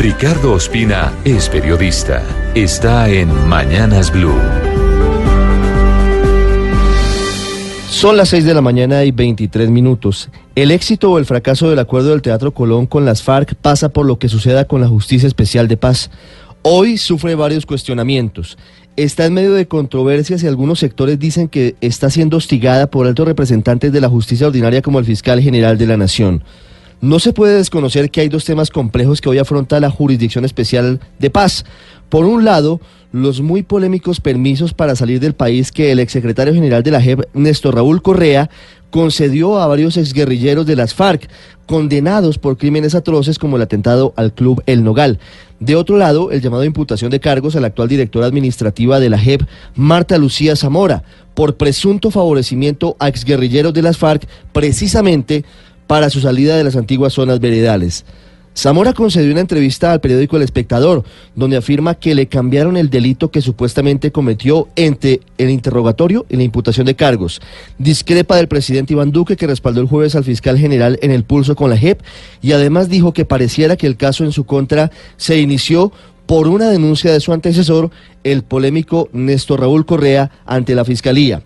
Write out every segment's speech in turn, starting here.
Ricardo Ospina es periodista. Está en Mañanas Blue. Son las 6 de la mañana y 23 minutos. El éxito o el fracaso del acuerdo del Teatro Colón con las FARC pasa por lo que suceda con la Justicia Especial de Paz. Hoy sufre varios cuestionamientos. Está en medio de controversias y algunos sectores dicen que está siendo hostigada por altos representantes de la justicia ordinaria como el fiscal general de la Nación. No se puede desconocer que hay dos temas complejos que hoy afronta la Jurisdicción Especial de Paz. Por un lado, los muy polémicos permisos para salir del país que el exsecretario general de la JEP, Néstor Raúl Correa, concedió a varios exguerrilleros de las FARC, condenados por crímenes atroces como el atentado al club El Nogal. De otro lado, el llamado imputación de cargos a la actual directora administrativa de la JEP, Marta Lucía Zamora, por presunto favorecimiento a exguerrilleros de las FARC, precisamente para su salida de las antiguas zonas veredales. Zamora concedió una entrevista al periódico El Espectador, donde afirma que le cambiaron el delito que supuestamente cometió entre el interrogatorio y la imputación de cargos. Discrepa del presidente Iván Duque, que respaldó el jueves al fiscal general en el pulso con la JEP, y además dijo que pareciera que el caso en su contra se inició por una denuncia de su antecesor, el polémico Néstor Raúl Correa, ante la fiscalía.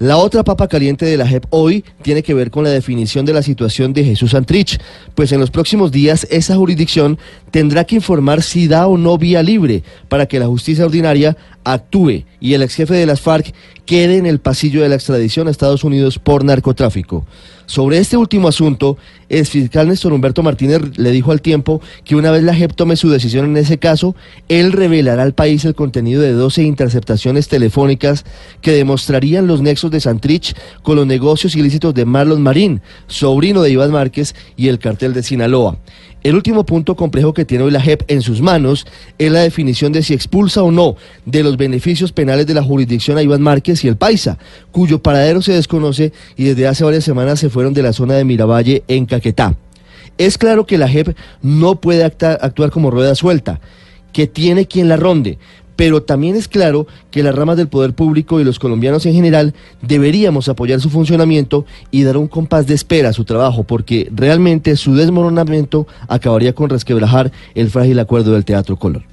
La otra papa caliente de la JEP hoy tiene que ver con la definición de la situación de Jesús Antrich, pues en los próximos días esa jurisdicción tendrá que informar si da o no vía libre para que la justicia ordinaria actúe y el ex jefe de las FARC quede en el pasillo de la extradición a Estados Unidos por narcotráfico. Sobre este último asunto, el fiscal Néstor Humberto Martínez le dijo al tiempo que una vez la JEP tome su decisión en ese caso, él revelará al país el contenido de 12 interceptaciones telefónicas que demostrarían los nexos de Santrich con los negocios ilícitos de Marlon Marín, sobrino de Iván Márquez y el cartel de Sinaloa. El último punto complejo que tiene hoy la JEP en sus manos es la definición de si expulsa o no de los beneficios penales de la jurisdicción a Iván Márquez y el Paisa, cuyo paradero se desconoce y desde hace varias semanas se fueron de la zona de Miravalle en Caquetá. Es claro que la JEP no puede actuar como rueda suelta, que tiene quien la ronde, pero también es claro que las ramas del poder público y los colombianos en general deberíamos apoyar su funcionamiento y dar un compás de espera a su trabajo, porque realmente su desmoronamiento acabaría con resquebrajar el frágil acuerdo del Teatro Color.